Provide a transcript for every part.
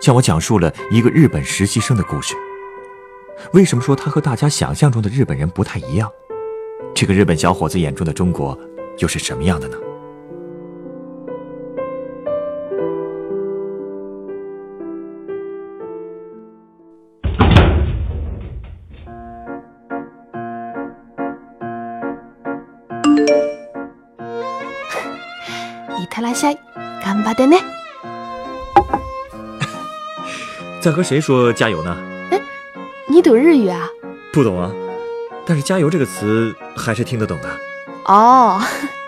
向我讲述了一个日本实习生的故事。为什么说他和大家想象中的日本人不太一样？这个日本小伙子眼中的中国又是什么样的呢？いってらっしゃい、頑張ってね。 在和谁说加油呢？哎你懂日语啊？不懂啊，但是“加油”这个词还是听得懂的。哦，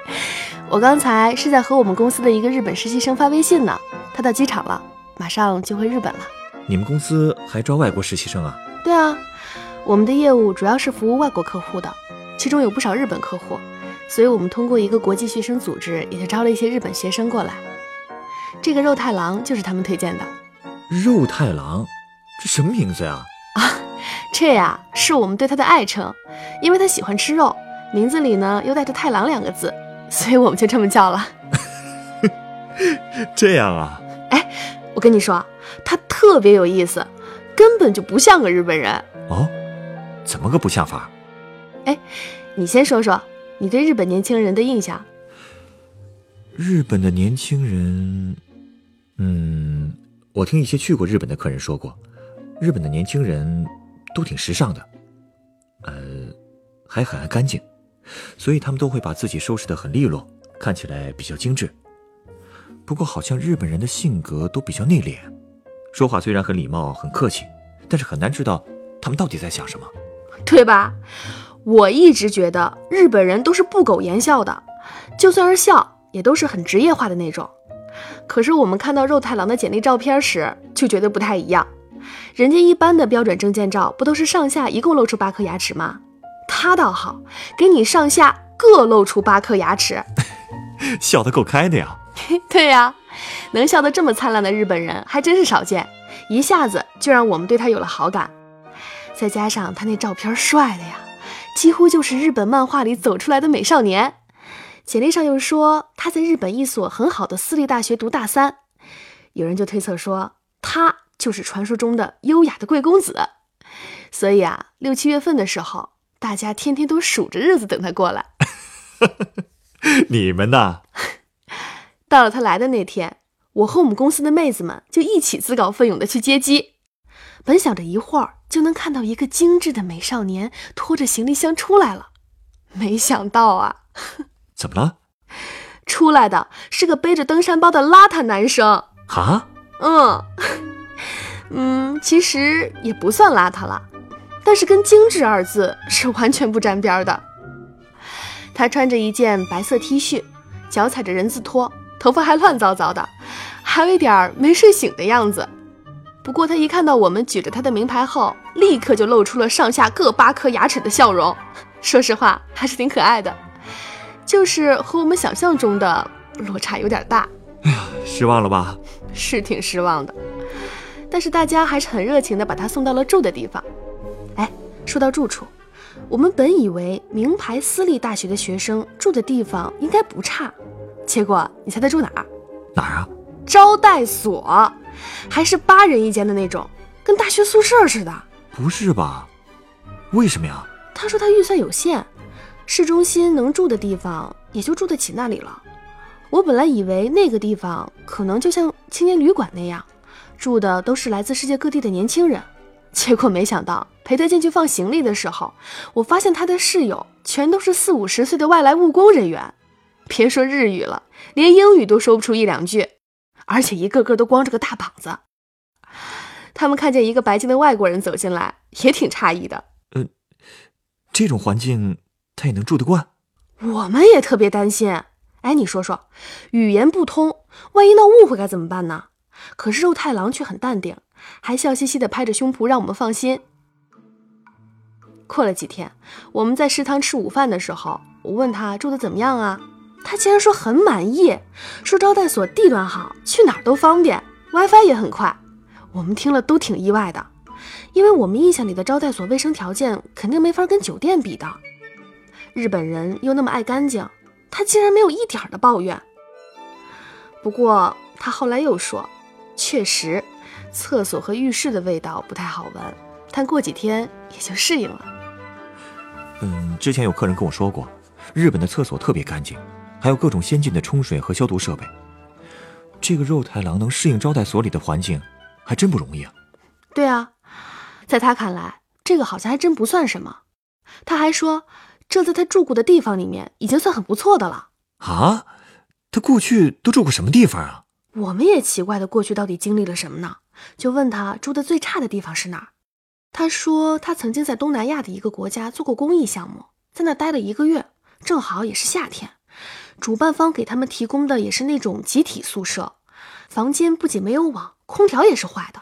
我刚才是在和我们公司的一个日本实习生发微信呢，他到机场了，马上就回日本了。你们公司还招外国实习生啊？对啊，我们的业务主要是服务外国客户的，其中有不少日本客户，所以我们通过一个国际学生组织，也就招了一些日本学生过来。这个肉太郎就是他们推荐的。肉太郎，这什么名字呀？啊这呀是我们对他的爱称，因为他喜欢吃肉，名字里呢又带着“太郎”两个字，所以我们就这么叫了。这样啊？哎我跟你说，他特别有意思，根本就不像个日本人。哦，怎么个不像法？哎你先说说你对日本年轻人的印象。日本的年轻人，嗯，我听一些去过日本的客人说过，日本的年轻人都挺时尚的，呃，还很爱干净，所以他们都会把自己收拾得很利落，看起来比较精致。不过，好像日本人的性格都比较内敛，说话虽然很礼貌、很客气，但是很难知道他们到底在想什么。对吧？我一直觉得日本人都是不苟言笑的，就算是笑，也都是很职业化的那种。可是我们看到肉太郎的简历照片时，就觉得不太一样。人家一般的标准证件照不都是上下一共露出八颗牙齿吗？他倒好，给你上下各露出八颗牙齿。笑得够开的呀！对呀、能笑得这么灿烂的日本人还真是少见，一下子就让我们对他有了好感。再加上他那照片帅的呀，几乎就是日本漫画里走出来的美少年。简历上又说他在日本一所很好的私立大学读大三，有人就推测说他就是传说中的优雅的贵公子。所以啊，六七月份的时候，大家天天都数着日子等他过来。你们呐，到了他来的那天，我和我们公司的妹子们就一起自告奋勇的去接机。本想着一会儿就能看到一个精致的美少年拖着行李箱出来了，没想到啊，怎么了？出来的是个背着登山包的邋遢男生。啊？嗯，嗯，其实也不算邋遢了，但是跟精致二字是完全不沾边儿的。他穿着一件白色 T 恤，脚踩着人字拖，头发还乱糟糟的，还有一点儿没睡醒的样子。不过他一看到我们举着他的名牌后，立刻就露出了上下各八颗牙齿的笑容。说实话，还是挺可爱的，就是和我们想象中的落差有点大。哎呀失望了吧？是挺失望的，但是大家还是很热情的把他送到了住的地方。哎，说到住处，我们本以为名牌私立大学的学生住的地方应该不差，结果你猜他住哪儿？哪儿啊？招待所，还是八人一间的那种，跟大学宿舍似的。不是吧？为什么呀？他说他预算有限，市中心能住的地方也就住得起那里了。我本来以为那个地方可能就像青年旅馆那样，住的都是来自世界各地的年轻人，结果没想到陪他进去放行李的时候，我发现他的室友全都是四五十岁的外来务工人员，别说日语了，连英语都说不出一两句，而且一个个都光着个大膀子。他们看见一个白净的外国人走进来，也挺诧异的。这种环境他也能住得惯？我们也特别担心。哎，你说说，语言不通，万一闹误会该怎么办呢？可是肉太郎却很淡定，还笑嘻嘻地拍着胸脯让我们放心。过了几天，我们在食堂吃午饭的时候，我问他住的怎么样啊？他竟然说很满意，说招待所地段好，去哪儿都方便，WiFi 也很快。我们听了都挺意外的，因为我们印象里的招待所卫生条件肯定没法跟酒店比的。日本人又那么爱干净，他竟然没有一点的抱怨。不过他后来又说，确实，厕所和浴室的味道不太好闻，但过几天也就适应了。嗯，之前有客人跟我说过，日本的厕所特别干净，还有各种先进的冲水和消毒设备。这个肉太郎能适应招待所里的环境，还真不容易啊。对啊，在他看来，这个好像还真不算什么。他还说，这在他住过的地方里面已经算很不错的了。啊，他过去都住过什么地方啊？我们也奇怪的过去到底经历了什么呢？就问他住的最差的地方是哪儿。他说他曾经在东南亚的一个国家做过公益项目，在那待了一个月，正好也是夏天。主办方给他们提供的也是那种集体宿舍，房间不仅没有网，空调也是坏的。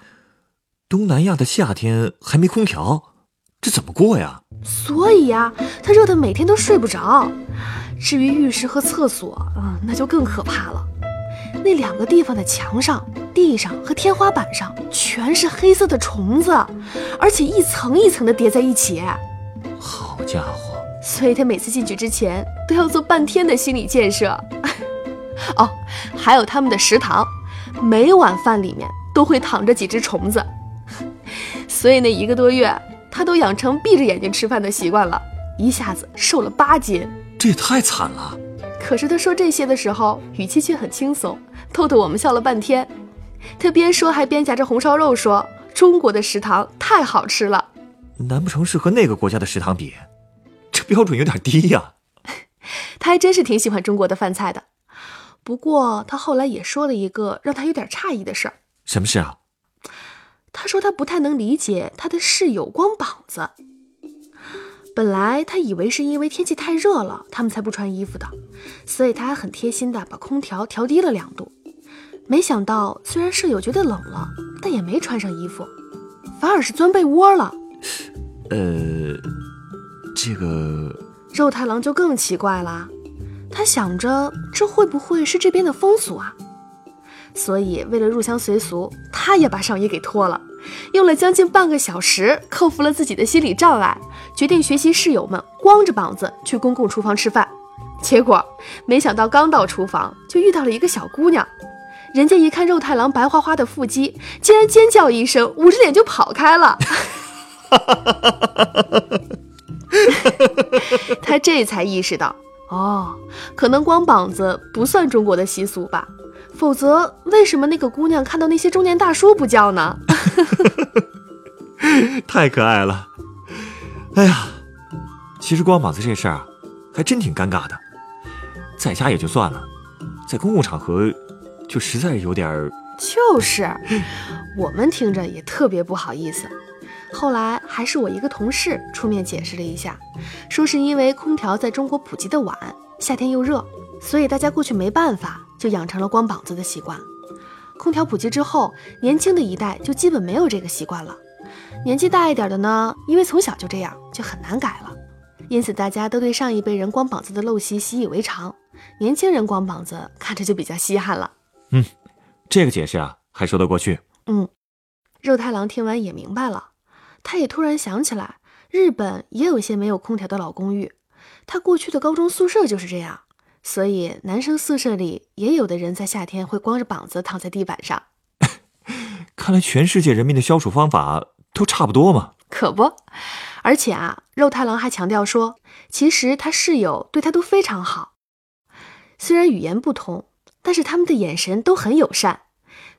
东南亚的夏天还没空调，这怎么过呀？所以呀，他热得每天都睡不着。至于浴室和厕所，啊，那就更可怕了。那两个地方的墙上、地上和天花板上全是黑色的虫子，而且一层一层的叠在一起。好家伙！所以他每次进去之前都要做半天的心理建设。哦，还有他们的食堂，每碗饭里面都会躺着几只虫子。所以那一个多月，他都养成闭着眼睛吃饭的习惯了，一下子瘦了八斤。这也太惨了。可是他说这些的时候，语气却很轻松，逗得我们笑了半天。他边说还边夹着红烧肉说：“中国的食堂太好吃了。”难不成是和那个国家的食堂比？这标准有点低呀。他还真是挺喜欢中国的饭菜的。不过他后来也说了一个让他有点诧异的事儿。什么事啊？他说他不太能理解他的室友光膀子。本来他以为是因为天气太热了，他们才不穿衣服的，所以他还很贴心的把空调调低了两度。没想到，虽然室友觉得冷了，但也没穿上衣服，反而是钻被窝了。呃，这个肉太郎就更奇怪了，他想着这会不会是这边的风俗啊？所以为了入乡随俗，他也把上衣给脱了。用了将近半个小时，克服了自己的心理障碍，决定学习室友们光着膀子去公共厨房吃饭。结果没想到刚到厨房就遇到了一个小姑娘，人家一看肉太郎白花花的腹肌，竟然尖叫一声，捂着脸就跑开了。他这才意识到，哦，可能光膀子不算中国的习俗吧。否则，为什么那个姑娘看到那些中年大叔不叫呢？太可爱了！哎呀，其实光膀子这事儿啊，还真挺尴尬的。在家也就算了，在公共场合，就实在有点儿……就是，我们听着也特别不好意思。后来还是我一个同事出面解释了一下，说是因为空调在中国普及的晚，夏天又热，所以大家过去没办法。就养成了光膀子的习惯。空调普及之后，年轻的一代就基本没有这个习惯了。年纪大一点的呢，因为从小就这样，就很难改了。因此，大家都对上一辈人光膀子的陋习习以为常。年轻人光膀子看着就比较稀罕了。嗯，这个解释啊，还说得过去。嗯，肉太郎听完也明白了。他也突然想起来，日本也有些没有空调的老公寓。他过去的高中宿舍就是这样。所以，男生宿舍里也有的人在夏天会光着膀子躺在地板上。看来全世界人民的消暑方法都差不多嘛。可不，而且啊，肉太郎还强调说，其实他室友对他都非常好。虽然语言不通，但是他们的眼神都很友善。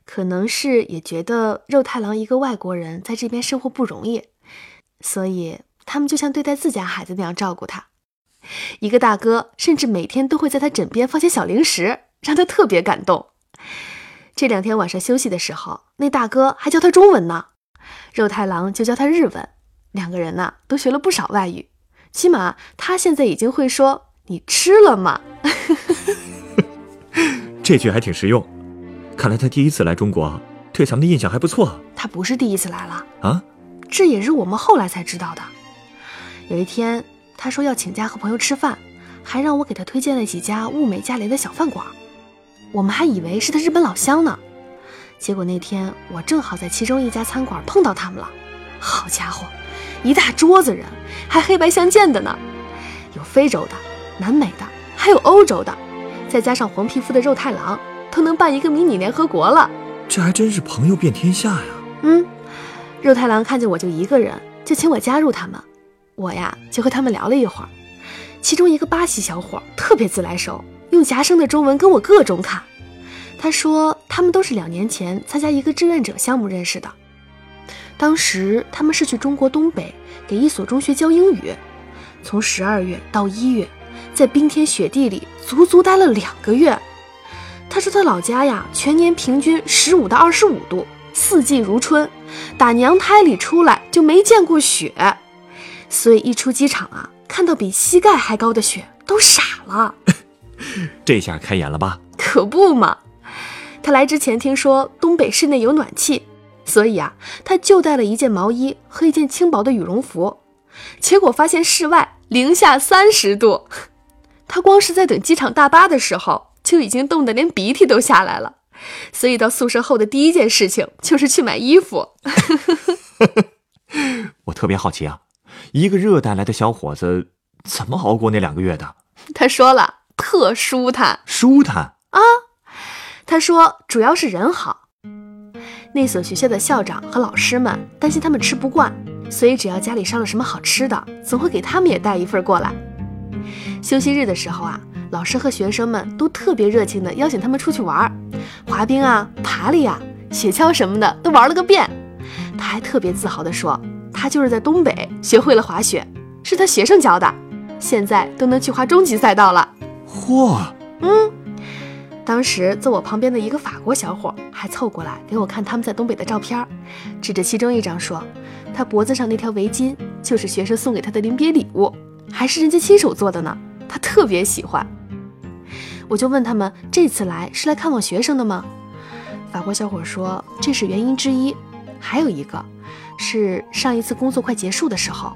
可能是也觉得肉太郎一个外国人在这边生活不容易，所以他们就像对待自家孩子那样照顾他。一个大哥甚至每天都会在他枕边放些小零食，让他特别感动。这两天晚上休息的时候，那大哥还教他中文呢，肉太郎就教他日文，两个人呢都学了不少外语，起码他现在已经会说“你吃了吗”。这句还挺实用，看来他第一次来中国，对咱们的印象还不错。他不是第一次来了啊，这也是我们后来才知道的。有一天，他说要请假和朋友吃饭，还让我给他推荐了几家物美价廉的小饭馆。我们还以为是他日本老乡呢，结果那天我正好在其中一家餐馆碰到他们了。好家伙，一大桌子人，还黑白相间的呢，有非洲的、南美的，还有欧洲的，再加上黄皮肤的肉太郎，都能办一个迷你联合国了。这还真是朋友遍天下呀。嗯，肉太郎看见我就一个人，就请我加入他们。我呀就和他们聊了一会儿，其中一个巴西小伙特别自来熟。用夹生的中文跟我各种侃，他说他们都是两年前参加一个志愿者项目认识的，当时他们是去中国东北给一所中学教英语，从十二月到一月，在冰天雪地里足足待了两个月。他说他老家呀，全年平均十五到二十五度，四季如春，打娘胎里出来就没见过雪，所以一出机场啊，看到比膝盖还高的雪都傻了。这下开眼了吧？可不嘛！他来之前听说东北室内有暖气，所以啊，他就带了一件毛衣和一件轻薄的羽绒服。结果发现室外零下三十度，他光是在等机场大巴的时候就已经冻得连鼻涕都下来了。所以到宿舍后的第一件事情就是去买衣服。我特别好奇啊，一个热带来的小伙子怎么熬过那两个月的？他说了。特舒坦，舒坦啊！他说主要是人好。那所学校的校长和老师们担心他们吃不惯，所以只要家里上了什么好吃的，总会给他们也带一份过来。休息日的时候啊，老师和学生们都特别热情地邀请他们出去玩，滑冰啊、爬犁啊、雪橇什么的都玩了个遍。他还特别自豪地说，他就是在东北学会了滑雪，是他学生教的，现在都能去滑终极赛道了。嚯，嗯，当时坐我旁边的一个法国小伙还凑过来给我看他们在东北的照片，指着其中一张说：“他脖子上那条围巾就是学生送给他的临别礼物，还是人家亲手做的呢。”他特别喜欢。我就问他们这次来是来看望学生的吗？法国小伙说这是原因之一，还有一个是上一次工作快结束的时候，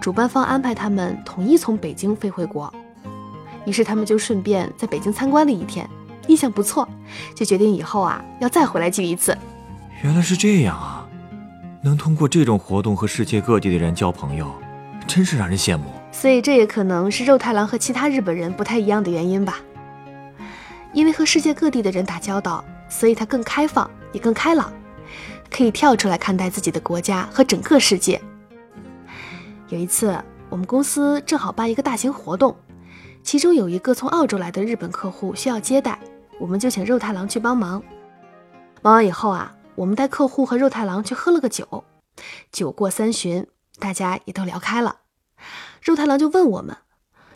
主办方安排他们统一从北京飞回国。于是他们就顺便在北京参观了一天，印象不错，就决定以后啊要再回来聚一次。原来是这样啊，能通过这种活动和世界各地的人交朋友，真是让人羡慕。所以这也可能是肉太郎和其他日本人不太一样的原因吧。因为和世界各地的人打交道，所以他更开放，也更开朗，可以跳出来看待自己的国家和整个世界。有一次，我们公司正好办一个大型活动。其中有一个从澳洲来的日本客户需要接待，我们就请肉太郎去帮忙。忙完以后啊，我们带客户和肉太郎去喝了个酒。酒过三巡，大家也都聊开了。肉太郎就问我们，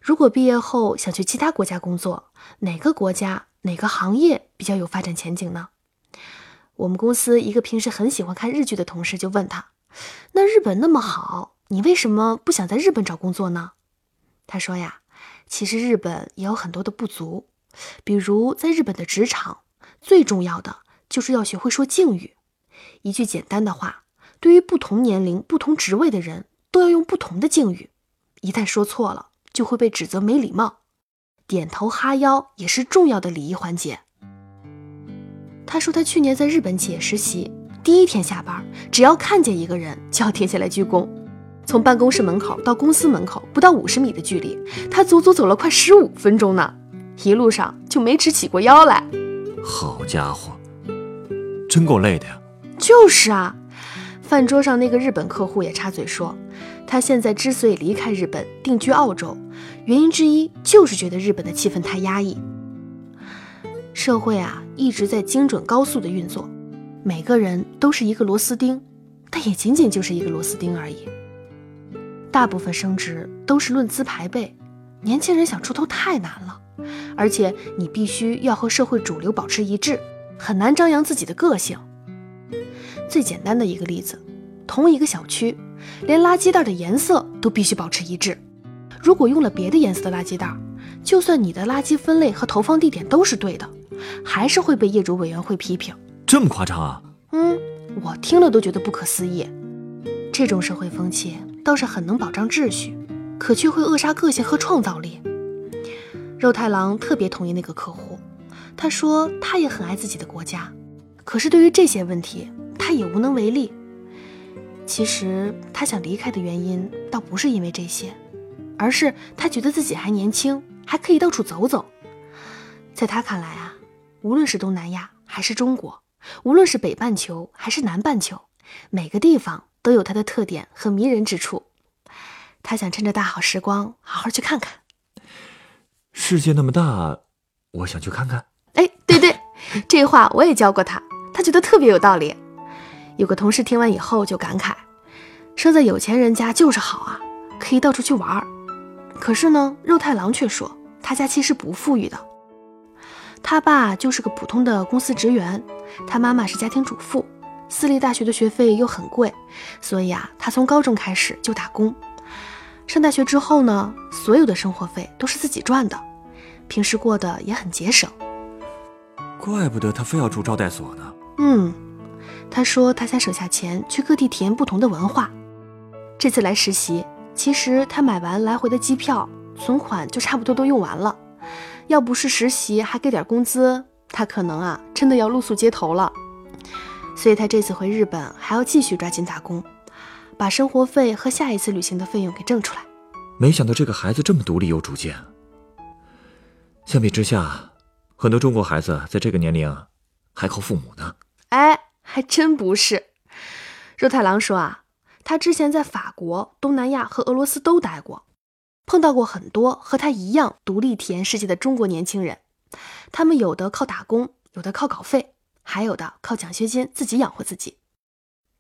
如果毕业后想去其他国家工作，哪个国家、哪个行业比较有发展前景呢？我们公司一个平时很喜欢看日剧的同事就问他：“那日本那么好，你为什么不想在日本找工作呢？”他说呀。其实日本也有很多的不足，比如在日本的职场，最重要的就是要学会说敬语。一句简单的话，对于不同年龄、不同职位的人都要用不同的敬语。一旦说错了，就会被指责没礼貌。点头哈腰也是重要的礼仪环节。他说他去年在日本企业实习，第一天下班，只要看见一个人就要停下来鞠躬。从办公室门口到公司门口不到五十米的距离，他足足走了快十五分钟呢，一路上就没直起过腰来。好家伙，真够累的呀！就是啊，饭桌上那个日本客户也插嘴说，他现在之所以离开日本定居澳洲，原因之一就是觉得日本的气氛太压抑。社会啊一直在精准高速的运作，每个人都是一个螺丝钉，但也仅仅就是一个螺丝钉而已。大部分升职都是论资排辈，年轻人想出头太难了，而且你必须要和社会主流保持一致，很难张扬自己的个性。最简单的一个例子，同一个小区，连垃圾袋的颜色都必须保持一致。如果用了别的颜色的垃圾袋，就算你的垃圾分类和投放地点都是对的，还是会被业主委员会批评。这么夸张啊？嗯，我听了都觉得不可思议。这种社会风气倒是很能保障秩序，可却会扼杀个性和创造力。肉太郎特别同意那个客户，他说他也很爱自己的国家，可是对于这些问题，他也无能为力。其实他想离开的原因倒不是因为这些，而是他觉得自己还年轻，还可以到处走走。在他看来啊，无论是东南亚还是中国，无论是北半球还是南半球，每个地方都有它的特点和迷人之处。他想趁着大好时光，好好去看看。世界那么大，我想去看看。哎，对对，这话我也教过他，他觉得特别有道理。有个同事听完以后就感慨：“生在有钱人家就是好啊，可以到处去玩儿。”可是呢，肉太郎却说他家其实不富裕的。他爸就是个普通的公司职员，他妈妈是家庭主妇，私立大学的学费又很贵，所以啊，他从高中开始就打工。上大学之后呢，所有的生活费都是自己赚的，平时过得也很节省。怪不得他非要住招待所呢。嗯，他说他想省下钱去各地体验不同的文化。这次来实习，其实他买完来回的机票，存款就差不多都用完了。要不是实习还给点工资，他可能啊真的要露宿街头了。所以他这次回日本还要继续抓紧打工。把生活费和下一次旅行的费用给挣出来。没想到这个孩子这么独立有主见。相比之下，很多中国孩子在这个年龄还靠父母呢。哎，还真不是。肉太郎说啊，他之前在法国、东南亚和俄罗斯都待过，碰到过很多和他一样独立体验世界的中国年轻人。他们有的靠打工，有的靠稿费，还有的靠奖学金自己养活自己。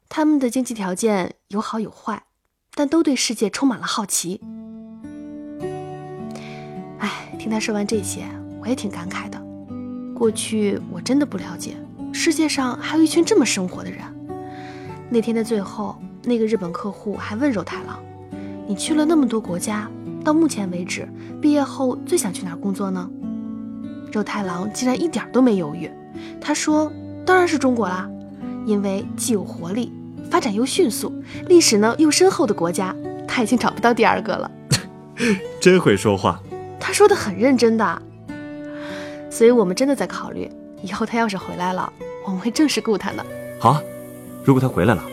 他们的经济条件有好有坏，但都对世界充满了好奇。哎，听他说完这些，我也挺感慨的。过去我真的不了解，世界上还有一群这么生活的人。那天的最后，那个日本客户还问肉太郎：“你去了那么多国家，到目前为止，毕业后最想去哪儿工作呢？”肉太郎竟然一点都没犹豫，他说：“当然是中国啦。”因为既有活力，发展又迅速，历史呢又深厚的国家，他已经找不到第二个了。真会说话，他说的很认真的。所以我们真的在考虑，以后他要是回来了，我们会正式雇他的。好啊，如果他回来了，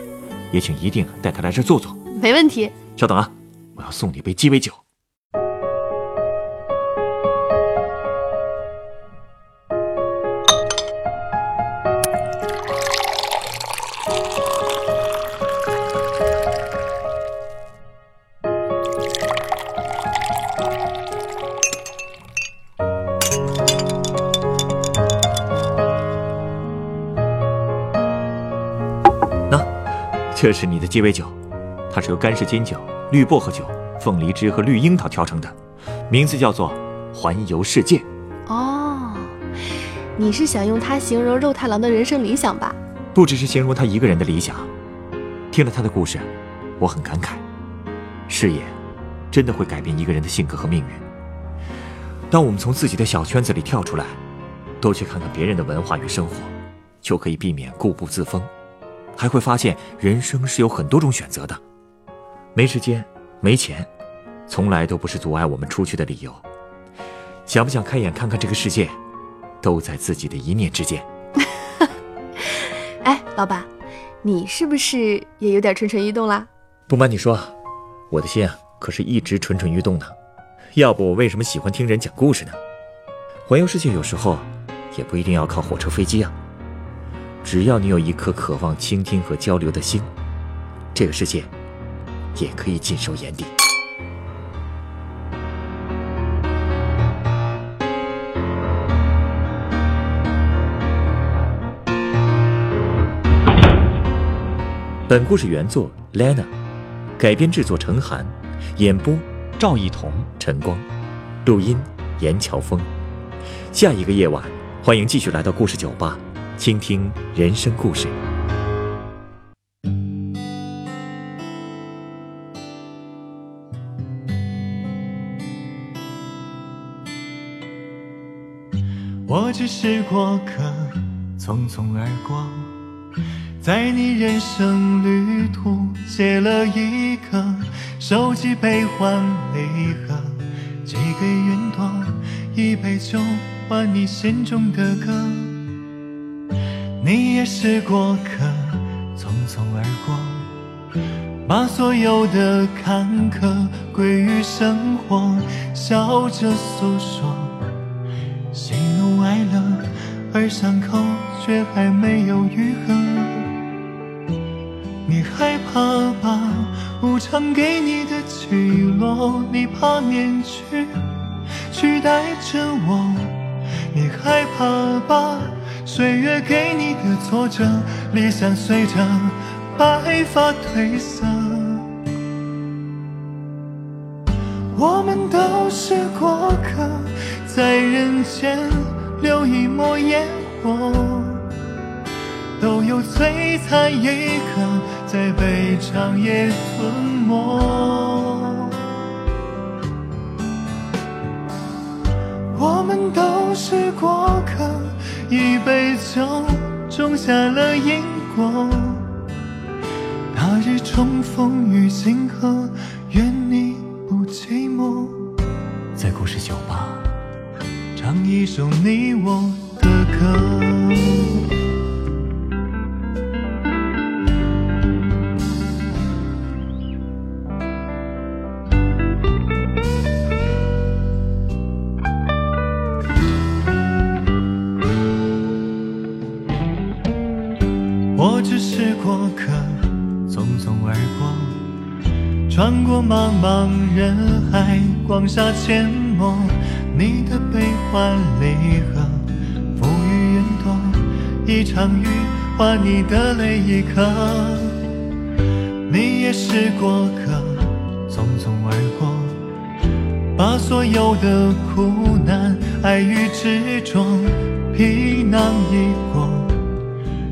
也请一定带他来这坐坐。没问题。稍等啊，我要送你杯鸡尾酒。这是你的鸡尾酒，它是由干式金酒、绿薄荷酒、凤梨汁和绿樱桃调成的，名字叫做“环游世界”。哦，你是想用它形容肉太郎的人生理想吧？不只是形容他一个人的理想。听了他的故事，我很感慨，事业真的会改变一个人的性格和命运。当我们从自己的小圈子里跳出来，多去看看别人的文化与生活，就可以避免固步自封。还会发现，人生是有很多种选择的。没时间、没钱，从来都不是阻碍我们出去的理由。想不想开眼看看这个世界，都在自己的一念之间。哎，老板，你是不是也有点蠢蠢欲动啦？不瞒你说，我的心啊，可是一直蠢蠢欲动呢。要不我为什么喜欢听人讲故事呢？环游世界有时候也不一定要靠火车、飞机啊。只要你有一颗渴望倾听和交流的心，这个世界也可以尽收眼底。本故事原作 Lena，改编制作陈寒，演播赵一彤、陈光，录音严乔峰。下一个夜晚，欢迎继续来到故事酒吧。倾听人生故事。我只是过客，匆匆而过，在你人生旅途写了一个收集悲欢离合，寄给云朵一杯酒，换你心中的歌。你也是过客，匆匆而过，把所有的坎坷归于生活，笑着诉说喜怒哀乐，而伤口却还没有愈合。你害怕把无常给你的起落，你怕面具取代着我，你害怕吧。岁月给你的挫折，理想随着白发褪色。我们都是过客，在人间留一抹烟火，都有璀璨一刻，在被长夜吞没。我们都是过客。一杯酒，种下了因果。那日重逢于星河，愿你不寂寞。在故事酒吧，唱一首你我的歌。海，光下阡陌，你的悲欢离合，浮于云朵，一场雨换你的泪一颗。你也是过客，匆匆而过，把所有的苦难、爱与执着，皮囊一过，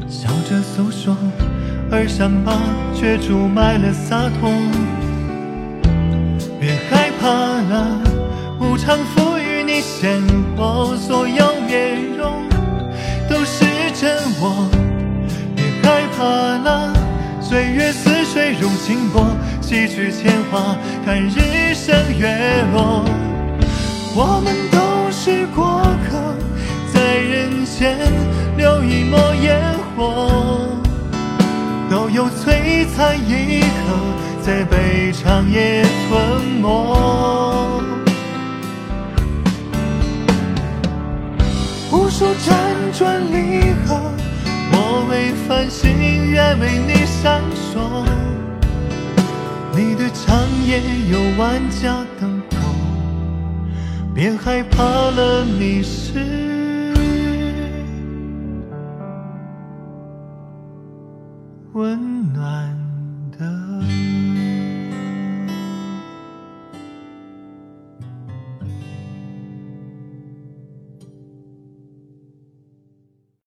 笑着诉说，而伤疤却注满了洒脱。怕了，无常赋予你鲜活，所有面容都是真我。别害怕了，岁月似水如清波，洗去铅华，看日升月落。我们都是过客，在人间留一抹烟火，都有璀璨一刻。在被长夜吞没，无数辗转离合，我为繁星，愿为你闪烁。你的长夜有万家灯火，别害怕了，你是